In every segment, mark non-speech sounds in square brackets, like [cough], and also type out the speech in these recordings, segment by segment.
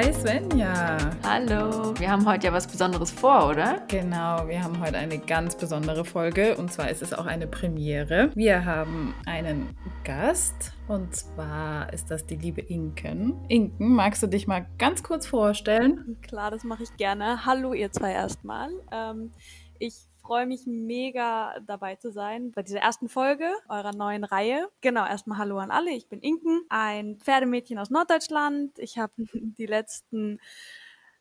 Hi Svenja. Hallo. Wir haben heute ja was Besonderes vor, oder? Genau, wir haben heute eine ganz besondere Folge und zwar ist es auch eine Premiere. Wir haben einen Gast und zwar ist das die liebe Inken. Inken, magst du dich mal ganz kurz vorstellen? Klar, das mache ich gerne. Hallo ihr zwei erstmal. Ähm, ich freue mich mega dabei zu sein bei dieser ersten Folge eurer neuen Reihe. Genau, erstmal Hallo an alle. Ich bin Inken, ein Pferdemädchen aus Norddeutschland. Ich habe [laughs] die letzten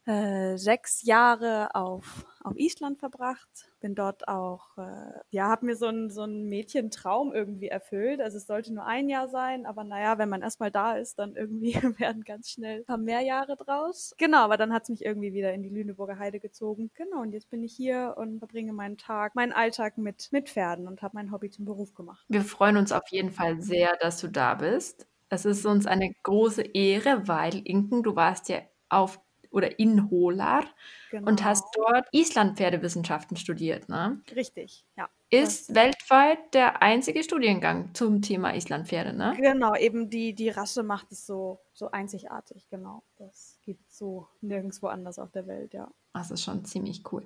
äh, sechs Jahre auf, auf Island verbracht. Bin dort auch, äh, ja, habe mir so ein, so ein Mädchentraum irgendwie erfüllt. Also es sollte nur ein Jahr sein, aber naja, wenn man erstmal da ist, dann irgendwie [laughs] werden ganz schnell ein paar mehr Jahre draus. Genau, aber dann hat es mich irgendwie wieder in die Lüneburger Heide gezogen. Genau, und jetzt bin ich hier und verbringe meinen Tag, meinen Alltag mit, mit Pferden und habe mein Hobby zum Beruf gemacht. Wir freuen uns auf jeden Fall sehr, dass du da bist. Es ist uns eine große Ehre, weil Inken, du warst ja auf oder in Holar genau. und hast dort Islandpferdewissenschaften studiert, ne? Richtig, ja. Ist weltweit der einzige Studiengang zum Thema Islandpferde, ne? Genau, eben die, die Rasse macht es so, so einzigartig, genau. Das gibt so nirgendwo anders auf der Welt, ja. Das ist schon ziemlich cool.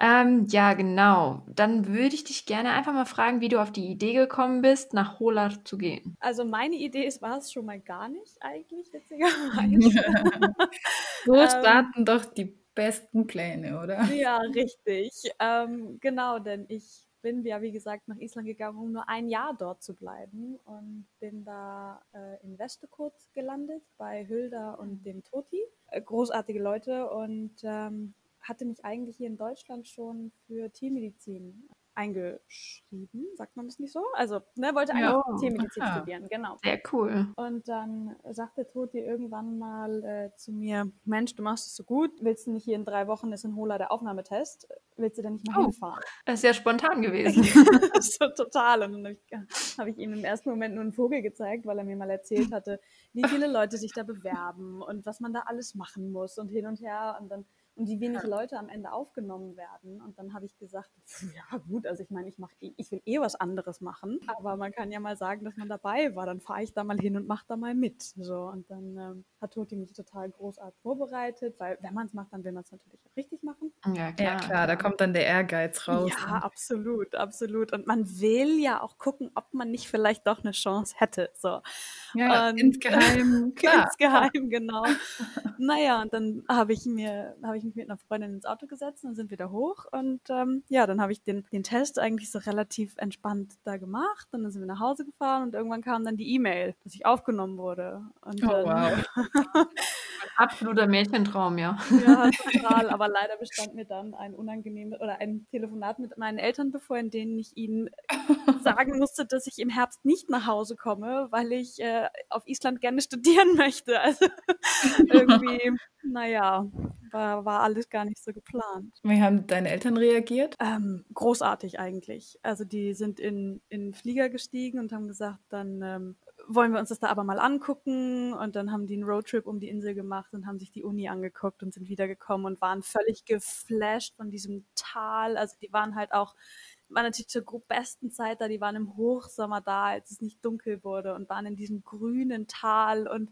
Ähm, ja, genau. Dann würde ich dich gerne einfach mal fragen, wie du auf die Idee gekommen bist, nach Holar zu gehen. Also meine Idee war es schon mal gar nicht eigentlich, [laughs] witzigerweise. [laughs] so ähm, starten doch die besten Pläne, oder? Ja, richtig. Ähm, genau, denn ich bin ja, wie gesagt, nach Island gegangen, um nur ein Jahr dort zu bleiben und bin da äh, in Vestekot gelandet bei Hilda und dem Toti. Äh, großartige Leute und ähm, hatte mich eigentlich hier in Deutschland schon für Tiermedizin eingeschrieben, sagt man das nicht so? Also, ne, wollte eigentlich ja. Tiermedizin Aha. studieren, genau. Sehr cool. Und dann sagte Toti irgendwann mal äh, zu mir, Mensch, du machst es so gut, willst du nicht hier in drei Wochen ist in Hola der Aufnahmetest, willst du denn nicht mal oh, hinfahren? Das ist ja spontan gewesen. [laughs] so total. Und dann habe ich, hab ich ihm im ersten Moment nur einen Vogel gezeigt, weil er mir mal erzählt hatte, wie viele Leute sich da bewerben und was man da alles machen muss und hin und her und dann und wie wenig Leute am Ende aufgenommen werden. Und dann habe ich gesagt, [laughs] ja gut, also ich meine, ich mach, ich will eh was anderes machen, aber man kann ja mal sagen, dass man dabei war. Dann fahre ich da mal hin und mache da mal mit. So und dann ähm, hat Toti mich total großartig vorbereitet, weil wenn man es macht, dann will man es natürlich auch richtig machen. Ja klar. ja klar, da kommt dann der Ehrgeiz raus. Ja, ne? absolut, absolut. Und man will ja auch gucken, ob man nicht vielleicht doch eine Chance hätte. So. Ja, und, insgeheim, [laughs] klar. insgeheim, genau. naja, und dann habe ich mir, habe ich mich mit einer Freundin ins Auto gesetzt und sind wieder hoch. Und ähm, ja, dann habe ich den, den Test eigentlich so relativ entspannt da gemacht. Und dann sind wir nach Hause gefahren und irgendwann kam dann die E-Mail, dass ich aufgenommen wurde. Und oh, dann, wow. [laughs] Ein absoluter Mädchentraum, ja. Ja, [laughs] total. Aber leider bestand mir dann ein unangenehmes oder ein Telefonat mit meinen Eltern bevor, in denen ich ihnen sagen musste, dass ich im Herbst nicht nach Hause komme, weil ich äh, auf Island gerne studieren [laughs] möchte. Also irgendwie, naja, war, war alles gar nicht so geplant. Wie haben deine Eltern reagiert? Ähm, großartig eigentlich. Also die sind in, in Flieger gestiegen und haben gesagt, dann ähm, wollen wir uns das da aber mal angucken. Und dann haben die einen Roadtrip um die Insel gemacht und haben sich die Uni angeguckt und sind wiedergekommen und waren völlig geflasht von diesem Tal. Also die waren halt auch, waren natürlich zur besten Zeit da, die waren im Hochsommer da, als es nicht dunkel wurde und waren in diesem grünen Tal und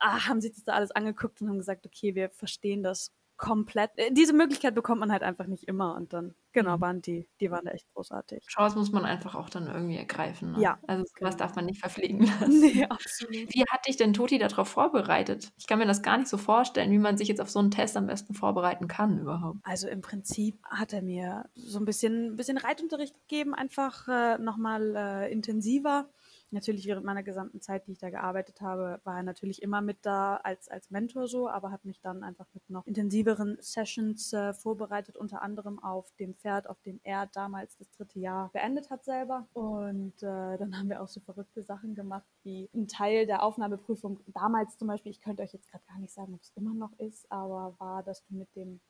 ah, haben sich das da alles angeguckt und haben gesagt, okay, wir verstehen das komplett. Äh, diese Möglichkeit bekommt man halt einfach nicht immer und dann, genau, mhm. waren die, die waren da echt großartig. Chance muss man einfach auch dann irgendwie ergreifen. Ne? Ja. Also sowas genau. darf man nicht verfliegen [laughs] lassen. Nee, absolut. Wie hat dich denn Toti darauf vorbereitet? Ich kann mir das gar nicht so vorstellen, wie man sich jetzt auf so einen Test am besten vorbereiten kann überhaupt. Also im Prinzip hat er mir so ein bisschen, ein bisschen Reitunterricht gegeben, einfach äh, nochmal äh, intensiver natürlich während meiner gesamten Zeit, die ich da gearbeitet habe, war er natürlich immer mit da als, als Mentor so, aber hat mich dann einfach mit noch intensiveren Sessions äh, vorbereitet, unter anderem auf dem Pferd, auf dem er damals das dritte Jahr beendet hat selber. Und äh, dann haben wir auch so verrückte Sachen gemacht, wie ein Teil der Aufnahmeprüfung damals zum Beispiel, ich könnte euch jetzt gerade gar nicht sagen, ob es immer noch ist, aber war, dass du mit dem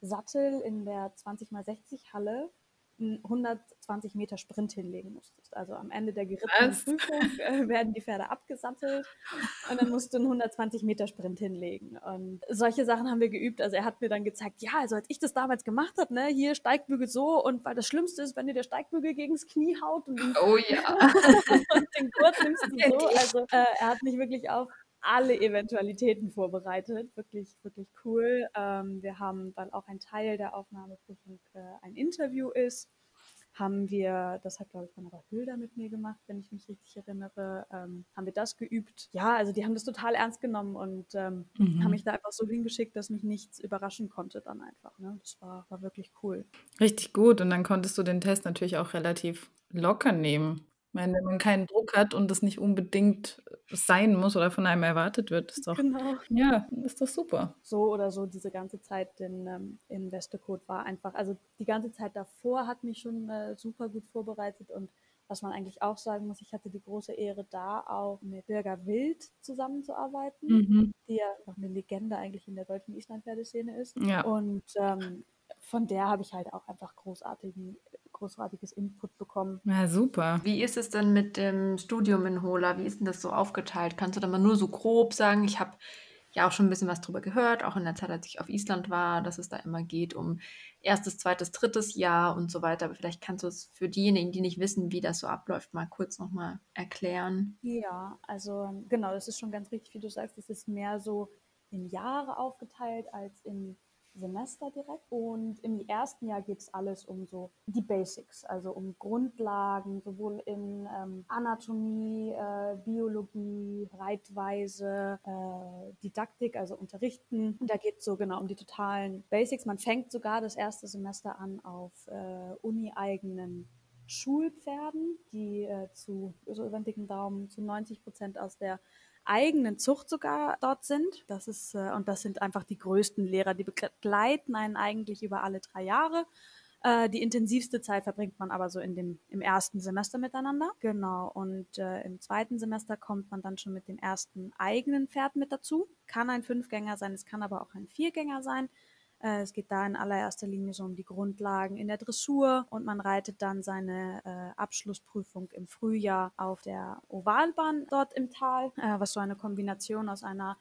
Sattel in der 20x60 Halle einen 120 Meter Sprint hinlegen musstest. Also am Ende der gerittenen Was? Prüfung [laughs] äh, werden die Pferde abgesattelt und dann musst du einen 120 Meter Sprint hinlegen. Und solche Sachen haben wir geübt. Also er hat mir dann gezeigt, ja, also als ich das damals gemacht habe, ne, hier Steigbügel so und weil das Schlimmste ist, wenn dir der Steigbügel gegens Knie haut und, oh, ja. [laughs] und den Gurt nimmst du [laughs] so. Also äh, er hat mich wirklich auf alle Eventualitäten vorbereitet. Wirklich, wirklich cool. Ähm, wir haben, weil auch ein Teil der Aufnahmeprüfung äh, ein Interview ist, haben wir, das hat glaube ich Vanessa Hülder mit mir gemacht, wenn ich mich richtig erinnere, ähm, haben wir das geübt. Ja, also die haben das total ernst genommen und ähm, mhm. haben mich da einfach so hingeschickt, dass mich nichts überraschen konnte dann einfach. Ne? Das war, war wirklich cool. Richtig gut und dann konntest du den Test natürlich auch relativ locker nehmen meine, wenn man keinen Druck hat und das nicht unbedingt sein muss oder von einem erwartet wird, ist doch, Genau. ja, ist doch super. So oder so, diese ganze Zeit in, ähm, in Westecode war einfach, also die ganze Zeit davor hat mich schon äh, super gut vorbereitet und was man eigentlich auch sagen muss, ich hatte die große Ehre, da auch mit Birger Wild zusammenzuarbeiten, Mhm. die ja noch eine Legende eigentlich in der deutschen Islandpferdeszene ist. Ja. Und ähm, von der habe ich halt auch einfach großartigen großartiges Input bekommen. Ja, super. Wie ist es denn mit dem Studium in Hola? Wie ist denn das so aufgeteilt? Kannst du da mal nur so grob sagen? Ich habe ja auch schon ein bisschen was drüber gehört, auch in der Zeit, als ich auf Island war, dass es da immer geht um erstes, zweites, drittes Jahr und so weiter. Aber vielleicht kannst du es für diejenigen, die nicht wissen, wie das so abläuft, mal kurz nochmal erklären. Ja, also genau, das ist schon ganz richtig, wie du sagst. Es ist mehr so in Jahre aufgeteilt als in Semester direkt. Und im ersten Jahr geht es alles um so die Basics, also um Grundlagen, sowohl in ähm, Anatomie, äh, Biologie, Reitweise, äh, Didaktik, also Unterrichten. Und da geht es so genau um die totalen Basics. Man fängt sogar das erste Semester an auf äh, uni-eigenen Schulpferden, die äh, zu, so über den dicken Daumen, zu 90 Prozent aus der eigenen Zucht sogar dort sind. Das ist, äh, und das sind einfach die größten Lehrer, die begleiten einen eigentlich über alle drei Jahre. Äh, die intensivste Zeit verbringt man aber so in dem, im ersten Semester miteinander. Genau. Und äh, im zweiten Semester kommt man dann schon mit dem ersten eigenen Pferd mit dazu. Kann ein Fünfgänger sein, es kann aber auch ein Viergänger sein. Äh, es geht da in allererster Linie so um die Grundlagen in der Dressur und man reitet dann seine äh, Abschlussprüfung im Frühjahr auf der Ovalbahn dort im Tal, äh, was so eine Kombination aus einer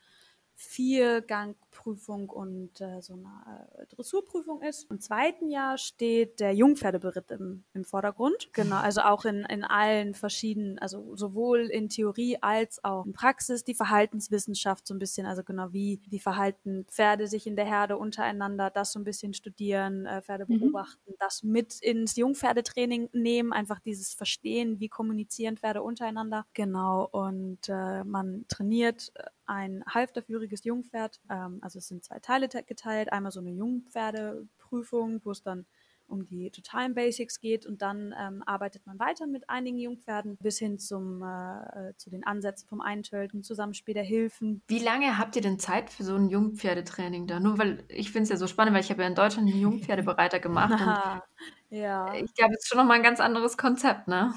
Viergangprüfung und äh, so eine äh, Dressurprüfung ist. Im zweiten Jahr steht der Jungpferdeberitt im, im Vordergrund. Genau, also auch in, in allen verschiedenen, also sowohl in Theorie als auch in Praxis, die Verhaltenswissenschaft so ein bisschen, also genau wie, wie verhalten Pferde sich in der Herde untereinander, das so ein bisschen studieren, äh, Pferde mhm. beobachten, das mit ins Jungpferdetraining nehmen, einfach dieses Verstehen, wie kommunizieren Pferde untereinander. Genau, und äh, man trainiert äh, ein halfterführiges Jungpferd. Ähm, also es sind zwei Teile geteilt. Einmal so eine Jungpferdeprüfung, wo es dann um die totalen Basics geht und dann ähm, arbeitet man weiter mit einigen Jungpferden bis hin zum, äh, äh zu den Ansätzen vom Eintölten, Zusammenspiel der Hilfen. Wie lange habt ihr denn Zeit für so ein Jungpferdetraining da? Nur weil ich finde es ja so spannend, weil ich habe ja in Deutschland einen Jungpferdebereiter gemacht [laughs] ja. ich glaube, es ist schon nochmal ein ganz anderes Konzept, ne?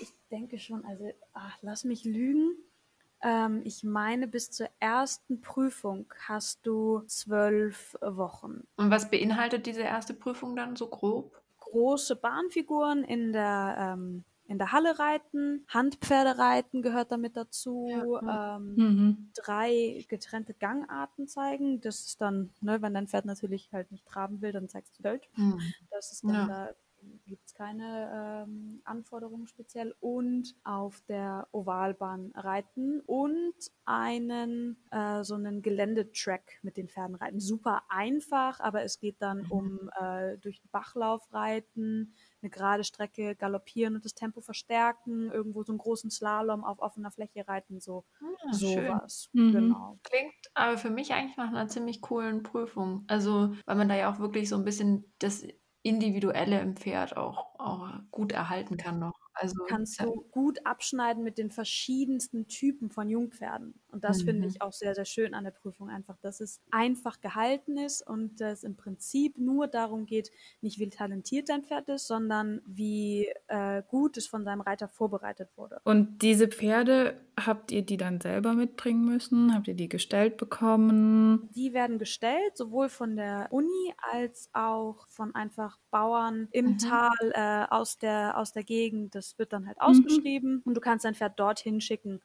Ich denke schon, also ach, lass mich lügen. Ähm, ich meine, bis zur ersten Prüfung hast du zwölf Wochen. Und was beinhaltet diese erste Prüfung dann so grob? Große Bahnfiguren in der ähm, in der Halle reiten, Handpferde reiten gehört damit dazu, ja. ähm, mhm. drei getrennte Gangarten zeigen. Das ist dann, ne, wenn dein Pferd natürlich halt nicht traben will, dann zeigst du Deutsch. Mhm. Das ist dann ja. da gibt es keine ähm, Anforderungen speziell und auf der Ovalbahn reiten und einen äh, so einen Geländetrack mit den Pferden reiten. Super einfach, aber es geht dann mhm. um äh, durch den Bachlauf reiten, eine gerade Strecke galoppieren und das Tempo verstärken, irgendwo so einen großen Slalom auf offener Fläche reiten, so ah, sowas. Mhm. Genau. Klingt aber für mich eigentlich nach einer ziemlich coolen Prüfung. Also, weil man da ja auch wirklich so ein bisschen das Individuelle im Pferd auch, auch gut erhalten kann noch. Also kannst du gut abschneiden mit den verschiedensten Typen von Jungpferden. Und das mhm. finde ich auch sehr, sehr schön an der Prüfung einfach, dass es einfach gehalten ist und es im Prinzip nur darum geht, nicht wie talentiert dein Pferd ist, sondern wie äh, gut es von seinem Reiter vorbereitet wurde. Und diese Pferde, habt ihr die dann selber mitbringen müssen? Habt ihr die gestellt bekommen? Die werden gestellt, sowohl von der Uni als auch von einfach Bauern im mhm. Tal äh, aus, der, aus der Gegend. Das wird dann halt mhm. ausgeschrieben mhm. und du kannst dein Pferd dorthin schicken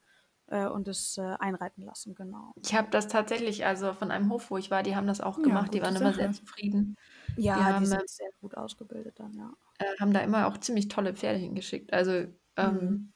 äh, und es äh, einreiten lassen, genau. Ich habe das tatsächlich, also von einem Hof, wo ich war, die haben das auch gemacht, ja, die waren Sache. immer sehr zufrieden. Ja, die, haben, die sind sehr gut ausgebildet dann, ja. Äh, haben da immer auch ziemlich tolle Pferde hingeschickt. Also ähm, mhm.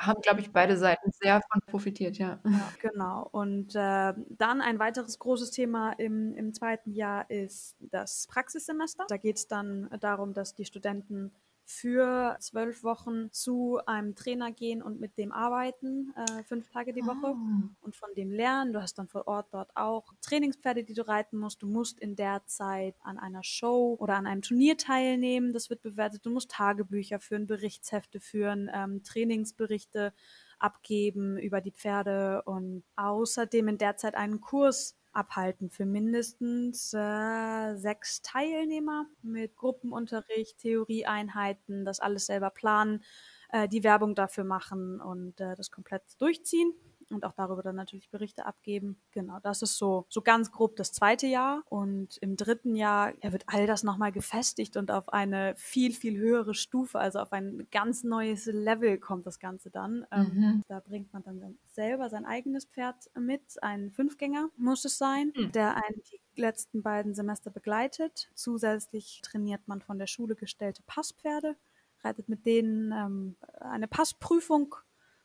Haben, glaube ich, beide Seiten sehr von profitiert, ja. ja genau. Und äh, dann ein weiteres großes Thema im, im zweiten Jahr ist das Praxissemester. Da geht es dann darum, dass die Studenten für zwölf Wochen zu einem Trainer gehen und mit dem arbeiten, äh, fünf Tage die Woche oh. und von dem lernen. Du hast dann vor Ort dort auch Trainingspferde, die du reiten musst. Du musst in der Zeit an einer Show oder an einem Turnier teilnehmen. Das wird bewertet. Du musst Tagebücher führen, Berichtshefte führen, ähm, Trainingsberichte abgeben über die Pferde und außerdem in der Zeit einen Kurs abhalten für mindestens äh, sechs Teilnehmer mit Gruppenunterricht, Theorieeinheiten, das alles selber planen, äh, die Werbung dafür machen und äh, das komplett durchziehen und auch darüber dann natürlich Berichte abgeben. Genau, das ist so, so ganz grob das zweite Jahr. Und im dritten Jahr ja, wird all das nochmal gefestigt und auf eine viel, viel höhere Stufe, also auf ein ganz neues Level kommt das Ganze dann. Ähm, mhm. Da bringt man dann selber sein eigenes Pferd mit, ein Fünfgänger muss es sein, mhm. der einen die letzten beiden Semester begleitet. Zusätzlich trainiert man von der Schule gestellte Passpferde reitet mit denen ähm, eine Passprüfung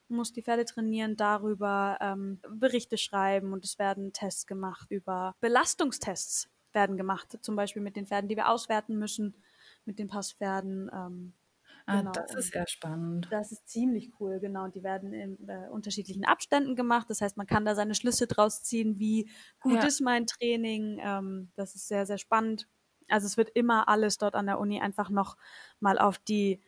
muss die Pferde trainieren, darüber ähm, Berichte schreiben und es werden Tests gemacht über Belastungstests werden gemacht, zum Beispiel mit den Pferden, die wir auswerten müssen, mit den Passpferden. Ähm, Ah, genau. das ist ja spannend. Das ist ziemlich cool, genau. Und die werden in äh, unterschiedlichen Abständen gemacht. Das heißt, man kann da seine Schlüsse draus ziehen, wie gut ja. ist mein Training. Ähm, das ist sehr, sehr spannend. Also es wird immer alles dort an der Uni einfach noch mal auf die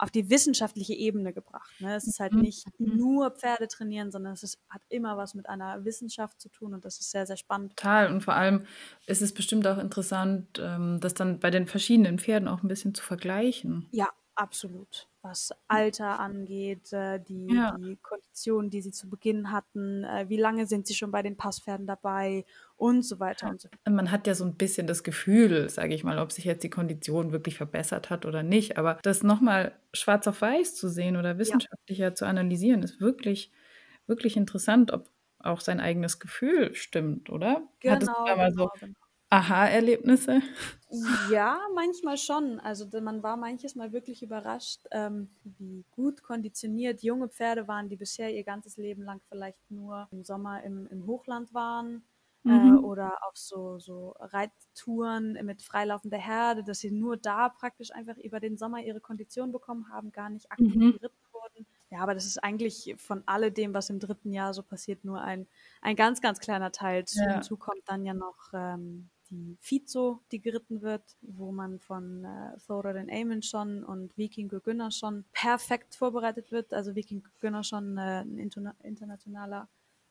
auf die wissenschaftliche Ebene gebracht. Ne? Es ist halt mhm. nicht mhm. nur Pferde trainieren, sondern es ist, hat immer was mit einer Wissenschaft zu tun und das ist sehr, sehr spannend. Total. Und vor allem ist es bestimmt auch interessant, ähm, das dann bei den verschiedenen Pferden auch ein bisschen zu vergleichen. Ja, absolut was Alter angeht, äh, die, ja. die Konditionen, die sie zu Beginn hatten, äh, wie lange sind sie schon bei den Passpferden dabei und so weiter und so fort. Man hat ja so ein bisschen das Gefühl, sage ich mal, ob sich jetzt die Kondition wirklich verbessert hat oder nicht, aber das nochmal schwarz auf weiß zu sehen oder wissenschaftlicher ja. zu analysieren, ist wirklich, wirklich interessant, ob auch sein eigenes Gefühl stimmt, oder? Genau, Hattest du da mal genau, so genau. Aha-Erlebnisse? Ja, manchmal schon. Also man war manches Mal wirklich überrascht, ähm, wie gut konditioniert junge Pferde waren, die bisher ihr ganzes Leben lang vielleicht nur im Sommer im, im Hochland waren. Äh, mhm. Äh, oder auf so, so Reittouren mit freilaufender Herde, dass sie nur da praktisch einfach über den Sommer ihre Kondition bekommen haben, gar nicht aktiv mhm. geritten wurden. Ja, aber das ist eigentlich von alledem, was im dritten Jahr so passiert, nur ein, ein ganz, ganz kleiner Teil. Ja. Hinzu kommt dann ja noch ähm, die Fizo, die geritten wird, wo man von äh, Thoradin Amundsen und Viking Gunnarsson perfekt vorbereitet wird. Also Viking Gunnarsson, äh, ein internationaler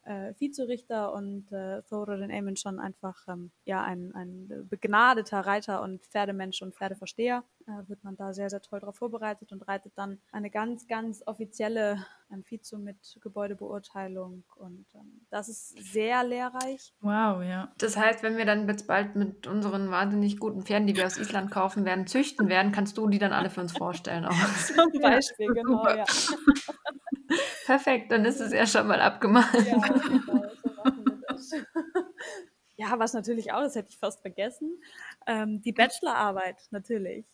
äh, Vizerichter und äh, Thoradin Amundsen einfach ähm, ja, ein, ein begnadeter Reiter und Pferdemensch und Pferdeversteher. Äh, wird man da sehr, sehr toll darauf vorbereitet und reitet dann eine ganz, ganz offizielle ein Vizo mit Gebäudebeurteilung und ähm, das ist sehr lehrreich. Wow, ja. Das heißt, wenn wir dann jetzt bald mit unseren wahnsinnig guten Pferden, die wir aus Island kaufen werden, züchten werden, kannst du die dann alle für uns vorstellen. Auch. [laughs] Zum Beispiel, [laughs] genau, ja. Perfekt, dann ist es ja schon mal abgemacht. Ja, genau, so machen wir das. Ja, was natürlich auch, das hätte ich fast vergessen, ähm, die Bachelorarbeit natürlich.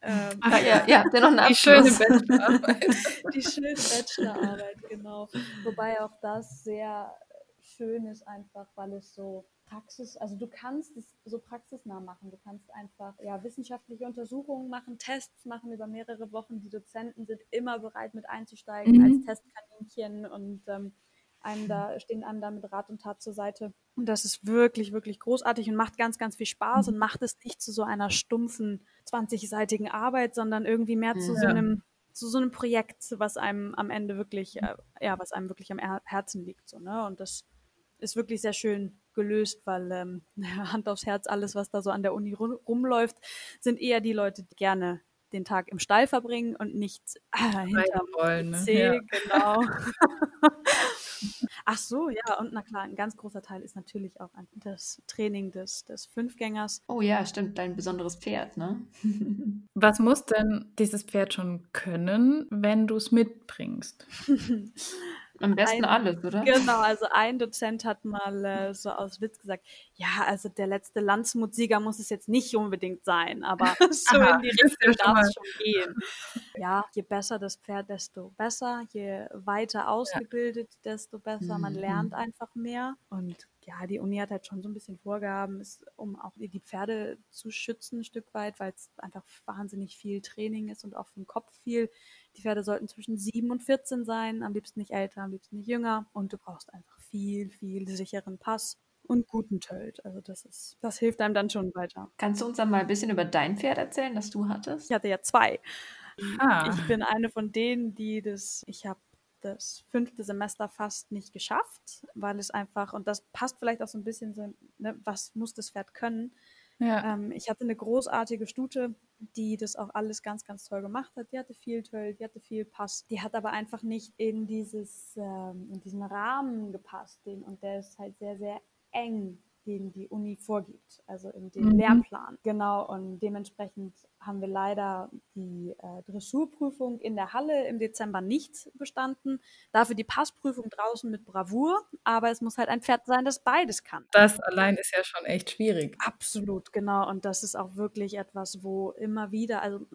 Ähm, Ach ja, ja, habt noch eine Die schöne Bachelorarbeit. [laughs] die schöne Bachelorarbeit, genau. Wobei auch das sehr schön ist, einfach weil es so Praxis, also du kannst es so praxisnah machen. Du kannst einfach ja, wissenschaftliche Untersuchungen machen, Tests machen über mehrere Wochen. Die Dozenten sind immer bereit, mit einzusteigen mhm. als Testkaninchen und ähm, einem da, stehen einem da mit Rat und Tat zur Seite. Und das ist wirklich, wirklich großartig und macht ganz, ganz viel Spaß mhm. und macht es nicht zu so einer stumpfen 20-seitigen Arbeit, sondern irgendwie mehr zu ja. so einem zu so einem Projekt, was einem am Ende wirklich, äh, ja, was einem wirklich am Herzen liegt. So, ne? Und das ist wirklich sehr schön gelöst, weil ähm, [laughs] Hand aufs Herz, alles, was da so an der Uni rumläuft, sind eher die Leute, die gerne den Tag im Stall verbringen und nicht äh, hinterm wollen, ne? ja. genau. [laughs] Ach so, ja, und na klar, ein ganz großer Teil ist natürlich auch das Training des, des Fünfgängers. Oh ja, stimmt, dein besonderes Pferd, ne? [laughs] Was muss denn dieses Pferd schon können, wenn du es mitbringst? Am besten ein, alles, oder? Genau, [laughs] also ein Dozent hat mal äh, so aus Witz gesagt, ja, also der letzte Landsmutsieger muss es jetzt nicht unbedingt sein, aber [laughs] so Aha, in die Richtung darf es schon gehen. Ja, je besser das Pferd, desto besser, je weiter ausgebildet, ja. desto besser. Man mhm. lernt einfach mehr und ja, die Uni hat halt schon so ein bisschen Vorgaben, ist, um auch die Pferde zu schützen, ein Stück weit, weil es einfach wahnsinnig viel Training ist und auch den Kopf viel. Die Pferde sollten zwischen 7 und 14 sein, am liebsten nicht älter, am liebsten nicht jünger. Und du brauchst einfach viel, viel sicheren Pass und guten Tölt. Also das ist, das hilft einem dann schon weiter. Kannst du uns dann mal ein bisschen über dein Pferd erzählen, das du hattest? Ich hatte ja zwei. Ah. Ich bin eine von denen, die das, ich habe das fünfte Semester fast nicht geschafft, weil es einfach, und das passt vielleicht auch so ein bisschen so, ne, was muss das Pferd können? Ja. Ähm, ich hatte eine großartige Stute, die das auch alles ganz, ganz toll gemacht hat. Die hatte viel Töll, die hatte viel Pass. Die hat aber einfach nicht in dieses, ähm, in diesen Rahmen gepasst. Den, und der ist halt sehr, sehr eng den die Uni vorgibt, also in den mhm. Lehrplan. Genau, und dementsprechend haben wir leider die äh, Dressurprüfung in der Halle im Dezember nicht bestanden. Dafür die Passprüfung draußen mit Bravour, aber es muss halt ein Pferd sein, das beides kann. Das allein ist ja schon echt schwierig. Absolut, genau. Und das ist auch wirklich etwas, wo immer wieder, also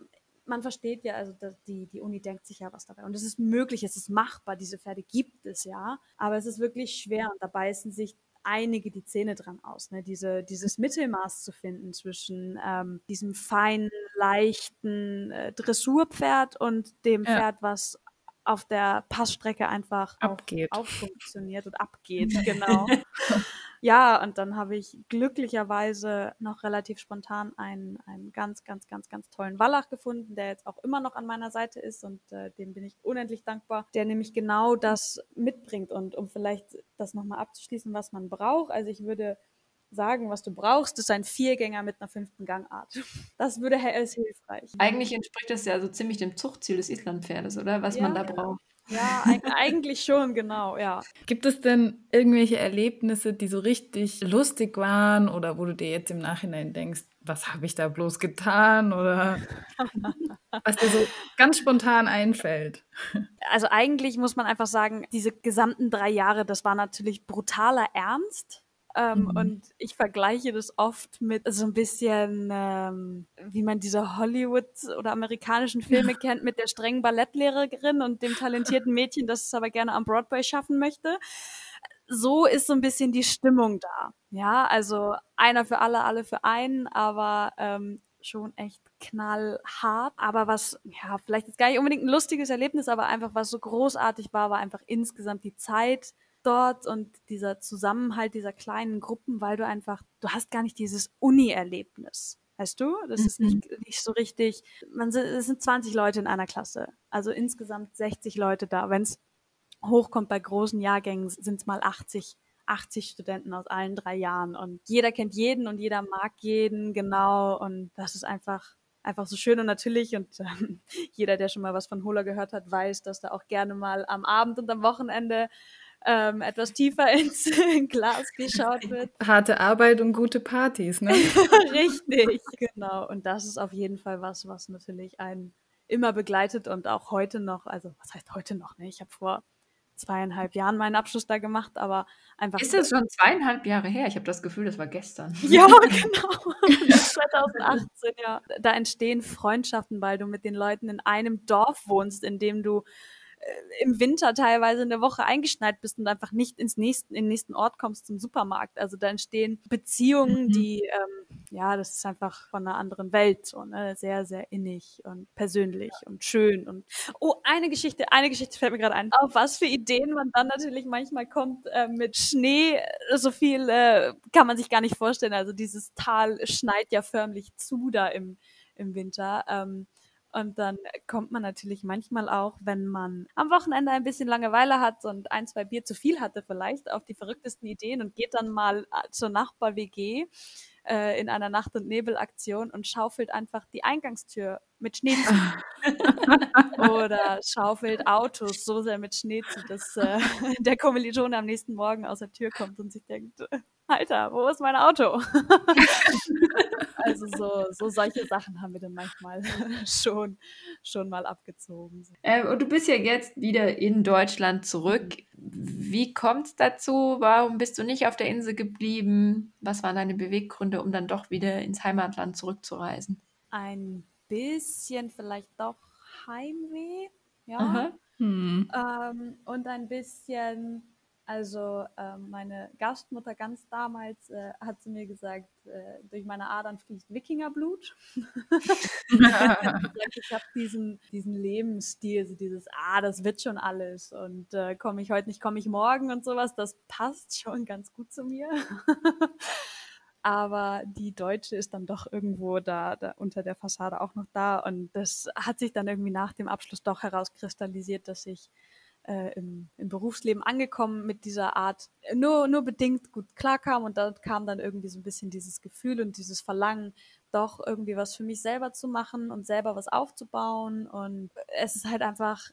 man versteht ja, also die, die Uni denkt sich ja was dabei. Und es ist möglich, es ist machbar, diese Pferde gibt es ja, aber es ist wirklich schwer und da beißen sich einige die Zähne dran aus, ne? Diese, dieses Mittelmaß zu finden zwischen ähm, diesem feinen, leichten äh, Dressurpferd und dem ja. Pferd, was auf der Passstrecke einfach abgeht. Auch funktioniert und [laughs] abgeht, genau. [laughs] ja, und dann habe ich glücklicherweise noch relativ spontan einen, einen ganz, ganz, ganz, ganz tollen Wallach gefunden, der jetzt auch immer noch an meiner Seite ist und äh, dem bin ich unendlich dankbar, der nämlich genau das mitbringt. Und um vielleicht das nochmal abzuschließen, was man braucht, also ich würde sagen, was du brauchst, ist ein Viergänger mit einer fünften Gangart. Das würde ist hilfreich. Eigentlich entspricht das ja so ziemlich dem Zuchtziel des Islandpferdes, oder? Was ja, man da braucht. Ja, eigentlich schon, genau, ja. Gibt es denn irgendwelche Erlebnisse, die so richtig lustig waren oder wo du dir jetzt im Nachhinein denkst, was habe ich da bloß getan oder [laughs] was dir so ganz spontan einfällt? Also eigentlich muss man einfach sagen, diese gesamten drei Jahre, das war natürlich brutaler Ernst. Ähm, mhm. Und ich vergleiche das oft mit so ein bisschen, ähm, wie man diese Hollywood- oder amerikanischen Filme ja. kennt, mit der strengen Ballettlehrerin und dem talentierten Mädchen, das es aber gerne am Broadway schaffen möchte. So ist so ein bisschen die Stimmung da. Ja, also einer für alle, alle für einen, aber ähm, schon echt knallhart. Aber was, ja, vielleicht ist gar nicht unbedingt ein lustiges Erlebnis, aber einfach was so großartig war, war einfach insgesamt die Zeit, dort und dieser Zusammenhalt dieser kleinen Gruppen, weil du einfach, du hast gar nicht dieses Uni-Erlebnis. Weißt du? Das mhm. ist nicht, mhm. nicht so richtig. Man, es sind 20 Leute in einer Klasse. Also insgesamt 60 Leute da. Wenn es hochkommt bei großen Jahrgängen, sind es mal 80, 80 Studenten aus allen drei Jahren. Und jeder kennt jeden und jeder mag jeden, genau. Und das ist einfach, einfach so schön und natürlich. Und ähm, [laughs] jeder, der schon mal was von Hola gehört hat, weiß, dass da auch gerne mal am Abend und am Wochenende ähm, etwas tiefer [laughs] ins Glas geschaut wird. [laughs] Harte Arbeit und gute Partys, ne? [laughs] Richtig, genau. Und das ist auf jeden Fall was, was natürlich einen immer begleitet und auch heute noch, also was heißt heute noch, ne? Ich habe vor zweieinhalb Jahren meinen Abschluss da gemacht, aber einfach. Ist das schon zweieinhalb Jahre her? Ich habe das Gefühl, das war gestern. Ja, genau. 2018, ja. Da entstehen Freundschaften, weil du mit den Leuten in einem Dorf wohnst, in dem du im Winter teilweise eine Woche eingeschneit bist und einfach nicht ins nächsten, in den nächsten Ort kommst zum Supermarkt. Also da entstehen Beziehungen, mhm. die, ähm, ja, das ist einfach von einer anderen Welt, so, ne? sehr, sehr innig und persönlich ja. und schön. Und oh, eine Geschichte, eine Geschichte fällt mir gerade ein. Auf was für Ideen man dann natürlich manchmal kommt äh, mit Schnee, so viel äh, kann man sich gar nicht vorstellen. Also dieses Tal schneit ja förmlich zu da im, im Winter. Ähm, Und dann kommt man natürlich manchmal auch, wenn man am Wochenende ein bisschen Langeweile hat und ein, zwei Bier zu viel hatte vielleicht, auf die verrücktesten Ideen und geht dann mal äh, zur Nachbar-WG äh, in einer Nacht- und Nebelaktion und schaufelt einfach die Eingangstür mit Schnee zu. [laughs] Oder schaufelt Autos so sehr mit Schnee zu, dass äh, [laughs] der Kommilitone am nächsten Morgen aus der Tür kommt und sich denkt, Alter, wo ist mein Auto? [laughs] also so, so solche Sachen haben wir dann manchmal [laughs] schon, schon mal abgezogen. Äh, und du bist ja jetzt wieder in Deutschland zurück. Wie kommt es dazu? Warum bist du nicht auf der Insel geblieben? Was waren deine Beweggründe, um dann doch wieder ins Heimatland zurückzureisen? Ein bisschen vielleicht doch Heimweh, ja. Hm. Ähm, und ein bisschen also ähm, meine Gastmutter ganz damals äh, hat zu mir gesagt, äh, durch meine Adern fließt Wikingerblut. [laughs] ich habe diesen, diesen Lebensstil, so dieses, ah, das wird schon alles und äh, komme ich heute nicht, komme ich morgen und sowas, das passt schon ganz gut zu mir. [laughs] aber die Deutsche ist dann doch irgendwo da, da, unter der Fassade auch noch da. Und das hat sich dann irgendwie nach dem Abschluss doch herauskristallisiert, dass ich äh, im, im, Berufsleben angekommen mit dieser Art, nur, nur bedingt gut klarkam und da kam dann irgendwie so ein bisschen dieses Gefühl und dieses Verlangen, doch irgendwie was für mich selber zu machen und selber was aufzubauen. Und es ist halt einfach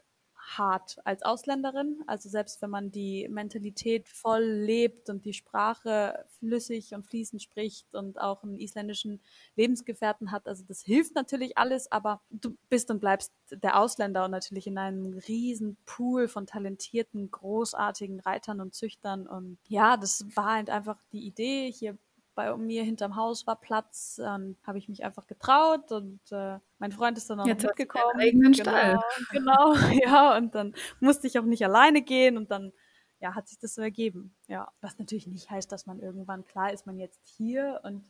hart als Ausländerin. Also selbst wenn man die Mentalität voll lebt und die Sprache flüssig und fließend spricht und auch einen isländischen Lebensgefährten hat, also das hilft natürlich alles, aber du bist und bleibst der Ausländer und natürlich in einem riesen Pool von talentierten, großartigen Reitern und Züchtern. Und ja, das war halt einfach die Idee, hier bei mir hinterm Haus war Platz, dann habe ich mich einfach getraut und äh, mein Freund ist dann auch Jetzt mitgekommen. Eigenen genau, Stall. genau, [laughs] ja, und dann musste ich auch nicht alleine gehen und dann ja, hat sich das so ergeben. Ja, was natürlich nicht heißt, dass man irgendwann klar ist, man jetzt hier und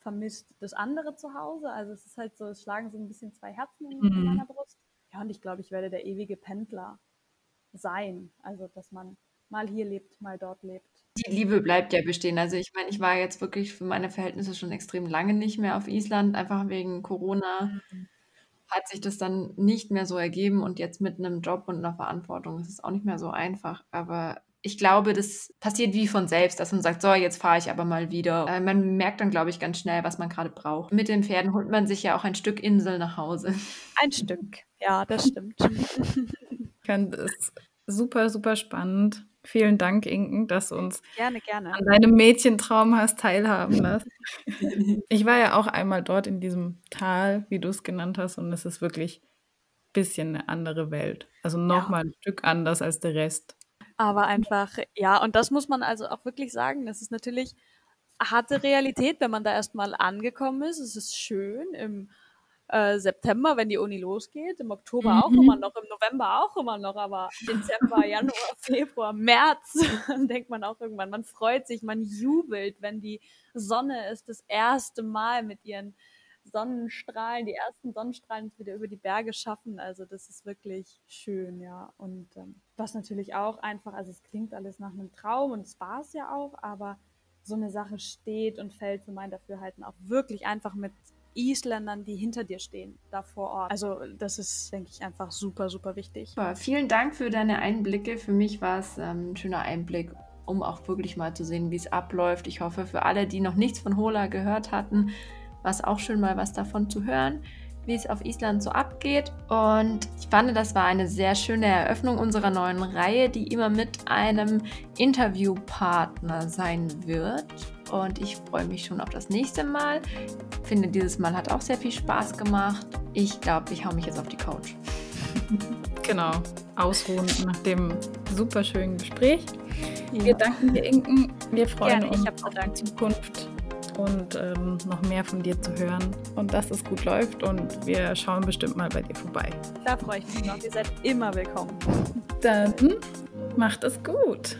vermisst das andere zu Hause. Also es ist halt so, es schlagen so ein bisschen zwei Herzen in, mhm. meiner Brust. Ja, und ich glaube, ich werde der ewige Pendler sein. Also, dass man mal hier lebt, mal dort lebt. Die Liebe bleibt ja bestehen. Also ich meine, ich war jetzt wirklich für meine Verhältnisse schon extrem lange nicht mehr auf Island, einfach wegen Corona mhm. hat sich das dann nicht mehr so ergeben und jetzt mit einem Job und einer Verantwortung ist es auch nicht mehr so einfach. Aber ich glaube, das passiert wie von selbst, dass man sagt, so, jetzt fahre ich aber mal wieder. Äh, man merkt dann, glaube ich, ganz schnell, was man gerade braucht. Mit den Pferden holt man sich ja auch ein Stück Insel nach Hause. Ein Stück, ja, das stimmt. [laughs] Ich fand es super, super spannend Vielen Dank, Inken, dass du uns gerne, gerne. an deinem Mädchentraum hast teilhaben [laughs] lassen. ich war ja auch einmal dort in diesem Tal, wie du es genannt hast, und es ist wirklich ein bisschen eine andere Welt. Also nochmal ja. ein Stück anders als der Rest. Aber einfach, ja, und das muss man also auch wirklich sagen, das ist natürlich harte Realität, wenn man da erstmal angekommen ist. Es ist schön im äh, September, wenn die Uni losgeht, im Oktober mhm. auch immer noch, im November auch immer noch, aber Dezember, [laughs] Januar, Februar, März, [laughs] dann denkt man auch irgendwann, man freut sich, man jubelt, wenn die Sonne ist das erste Mal mit ihren Sonnenstrahlen, die ersten Sonnenstrahlen wieder über die Berge schaffen. Also das ist wirklich schön, ja. Und ähm, was natürlich auch einfach, also es klingt alles nach einem Traum und es war es ja auch, aber so eine Sache steht und fällt für mein Dafürhalten auch wirklich einfach mit Isländern, die hinter dir stehen, da vor Ort. Also das ist, denke ich, einfach super, super wichtig. Super. Vielen Dank für deine Einblicke. Für mich war es ähm, ein schöner Einblick, um auch wirklich mal zu sehen, wie es abläuft. Ich hoffe, für alle, die noch nichts von Hola gehört hatten, war es auch schön, mal was davon zu hören wie es auf Island so abgeht. Und ich fand, das war eine sehr schöne Eröffnung unserer neuen Reihe, die immer mit einem Interviewpartner sein wird. Und ich freue mich schon auf das nächste Mal. Ich finde, dieses Mal hat auch sehr viel Spaß gemacht. Ich glaube, ich hau mich jetzt auf die Couch. [laughs] Genau, ausruhen nach dem super schönen Gespräch. Ja. Wir danken dir, Inken. Wir freuen Gerne, uns auf die Zukunft und ähm, noch mehr von dir zu hören und dass es gut läuft und wir schauen bestimmt mal bei dir vorbei. Da freue ich mich noch. Ihr seid immer willkommen. Dann macht es gut.